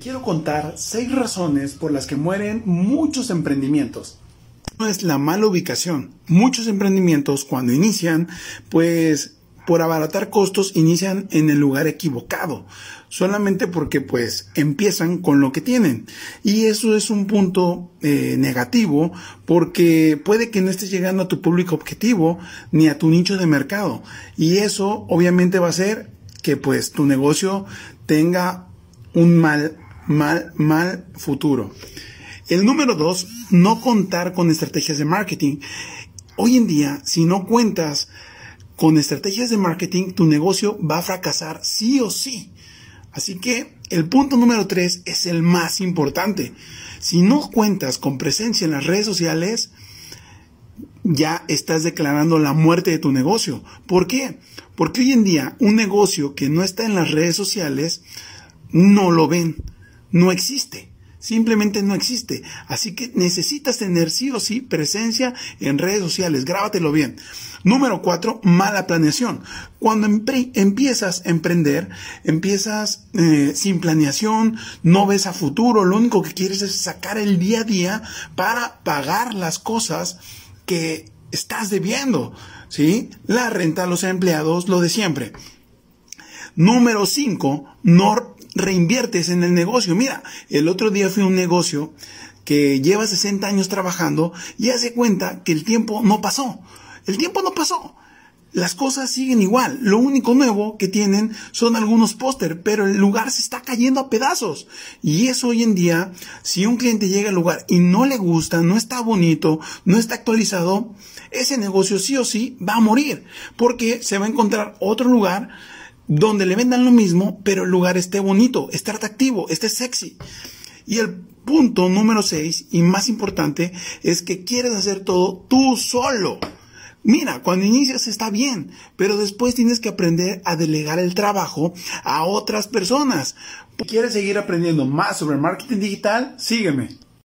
Quiero contar seis razones por las que mueren muchos emprendimientos. No es la mala ubicación. Muchos emprendimientos cuando inician, pues por abaratar costos inician en el lugar equivocado, solamente porque pues empiezan con lo que tienen. Y eso es un punto eh, negativo porque puede que no estés llegando a tu público objetivo ni a tu nicho de mercado. Y eso obviamente va a hacer que pues tu negocio tenga un mal mal, mal futuro. El número dos, no contar con estrategias de marketing. Hoy en día, si no cuentas con estrategias de marketing, tu negocio va a fracasar sí o sí. Así que el punto número tres es el más importante. Si no cuentas con presencia en las redes sociales, ya estás declarando la muerte de tu negocio. ¿Por qué? Porque hoy en día un negocio que no está en las redes sociales no lo ven no existe. Simplemente no existe. Así que necesitas tener sí o sí presencia en redes sociales. Grábatelo bien. Número cuatro, mala planeación. Cuando empiezas a emprender, empiezas eh, sin planeación, no ves a futuro, lo único que quieres es sacar el día a día para pagar las cosas que estás debiendo. ¿Sí? La renta los empleados, lo de siempre. Número cinco, no reinviertes en el negocio. Mira, el otro día fui a un negocio que lleva 60 años trabajando y hace cuenta que el tiempo no pasó. El tiempo no pasó. Las cosas siguen igual. Lo único nuevo que tienen son algunos póster, pero el lugar se está cayendo a pedazos. Y eso hoy en día, si un cliente llega al lugar y no le gusta, no está bonito, no está actualizado, ese negocio sí o sí va a morir, porque se va a encontrar otro lugar donde le vendan lo mismo, pero el lugar esté bonito, esté atractivo, esté sexy. Y el punto número 6 y más importante es que quieres hacer todo tú solo. Mira, cuando inicias está bien, pero después tienes que aprender a delegar el trabajo a otras personas. ¿Quieres seguir aprendiendo más sobre marketing digital? Sígueme.